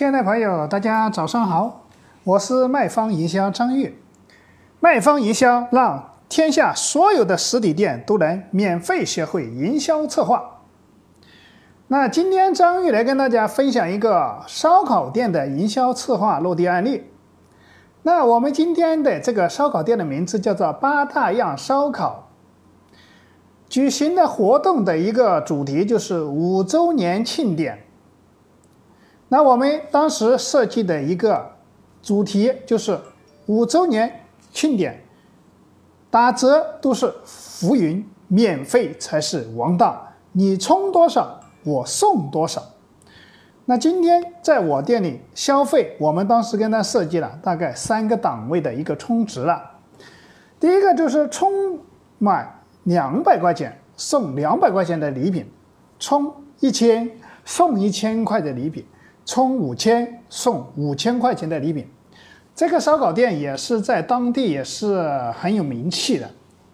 亲爱的朋友，大家早上好，我是卖方营销张玉。卖方营销让天下所有的实体店都能免费学会营销策划。那今天张玉来跟大家分享一个烧烤店的营销策划落地案例。那我们今天的这个烧烤店的名字叫做八大样烧烤。举行的活动的一个主题就是五周年庆典。那我们当时设计的一个主题就是五周年庆典，打折都是浮云，免费才是王道。你充多少，我送多少。那今天在我店里消费，我们当时跟他设计了大概三个档位的一个充值了。第一个就是充满。两百块钱送两百块钱的礼品，充一千送一千块的礼品，充五千送五千块钱的礼品。这个烧烤店也是在当地也是很有名气的，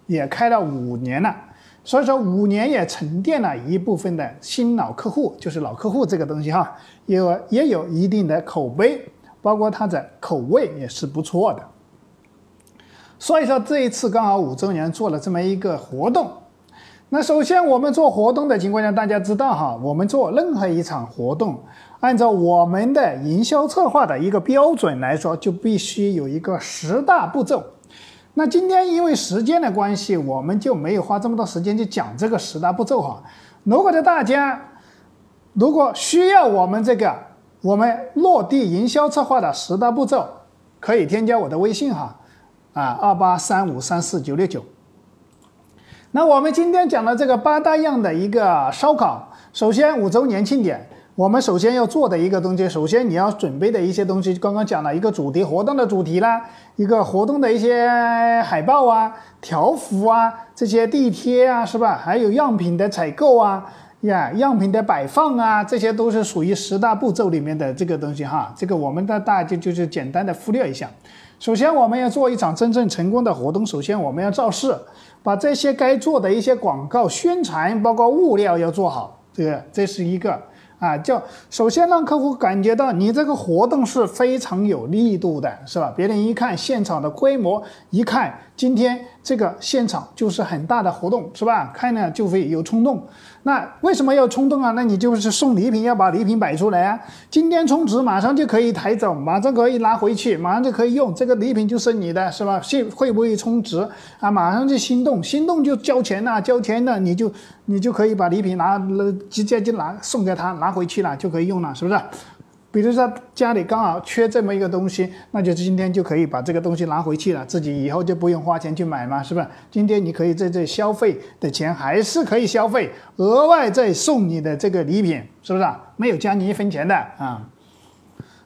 也开了五年了，所以说五年也沉淀了一部分的新老客户，就是老客户这个东西哈，有也有一定的口碑，包括它的口味也是不错的。所以说这一次刚好五周年做了这么一个活动。那首先我们做活动的情况下，大家知道哈，我们做任何一场活动，按照我们的营销策划的一个标准来说，就必须有一个十大步骤。那今天因为时间的关系，我们就没有花这么多时间去讲这个十大步骤哈。如果的大家如果需要我们这个我们落地营销策划的十大步骤，可以添加我的微信哈。啊，二八三五三四九六九。那我们今天讲的这个八大样的一个烧烤，首先五周年庆典，我们首先要做的一个东西，首先你要准备的一些东西，刚刚讲了一个主题活动的主题啦，一个活动的一些海报啊、条幅啊、这些地贴啊，是吧？还有样品的采购啊、呀样品的摆放啊，这些都是属于十大步骤里面的这个东西哈。这个我们的大就就是简单的忽略一下。首先，我们要做一场真正成功的活动。首先，我们要造势，把这些该做的一些广告宣传，包括物料要做好。这个，这是一个啊，叫首先让客户感觉到你这个活动是非常有力度的，是吧？别人一看现场的规模，一看今天这个现场就是很大的活动，是吧？看了就会有冲动。那为什么要冲动啊？那你就是送礼品，要把礼品摆出来啊！今天充值马上就可以抬走，马上可以拿回去，马上就可以用，这个礼品就是你的，是吧？信会不会充值啊？马上就心动，心动就交钱了，交钱了你就你就可以把礼品拿了，直接就拿送给他，拿拿回去了就可以用了，是不是？比如说家里刚好缺这么一个东西，那就是今天就可以把这个东西拿回去了，自己以后就不用花钱去买嘛，是不是？今天你可以在这消费的钱还是可以消费，额外再送你的这个礼品，是不是？没有加你一分钱的啊。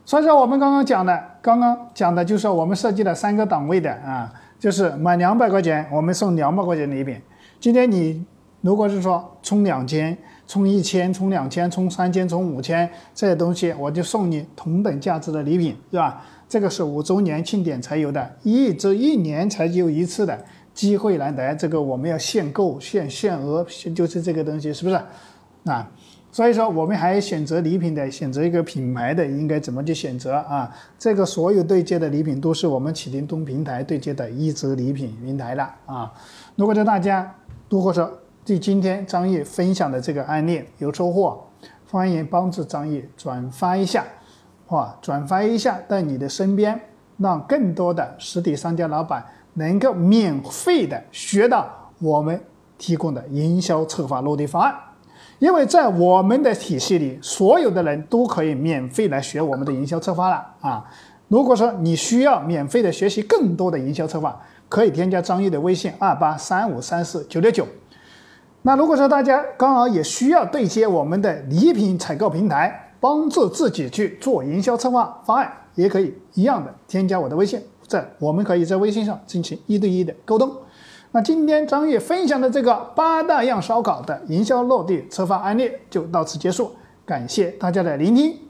所以说我们刚刚讲的，刚刚讲的就是我们设计了三个档位的啊，就是满两百块钱我们送两百块钱礼品。今天你如果是说充两千。充一千，充两千，充三千，充五千，这些东西我就送你同等价值的礼品，是吧？这个是五周年庆典才有的，一周一年才只有一次的机会难得，这个我们要限购、限限额，就是这个东西，是不是？啊，所以说我们还选择礼品的，选择一个品牌的，应该怎么去选择啊？这个所有对接的礼品都是我们启灵东平台对接的一折礼品平台了啊！如果说大家如果说，对今天张毅分享的这个案例有收获，欢迎帮助张毅转发一下，哇，转发一下在你的身边，让更多的实体商家老板能够免费的学到我们提供的营销策划落地方案。因为在我们的体系里，所有的人都可以免费来学我们的营销策划了啊。如果说你需要免费的学习更多的营销策划，可以添加张毅的微信二八三五三四九六九。那如果说大家刚好也需要对接我们的礼品采购平台，帮助自己去做营销策划方案，也可以一样的添加我的微信，在我们可以在微信上进行一对一的沟通。那今天张毅分享的这个八大样烧烤的营销落地策划案例就到此结束，感谢大家的聆听。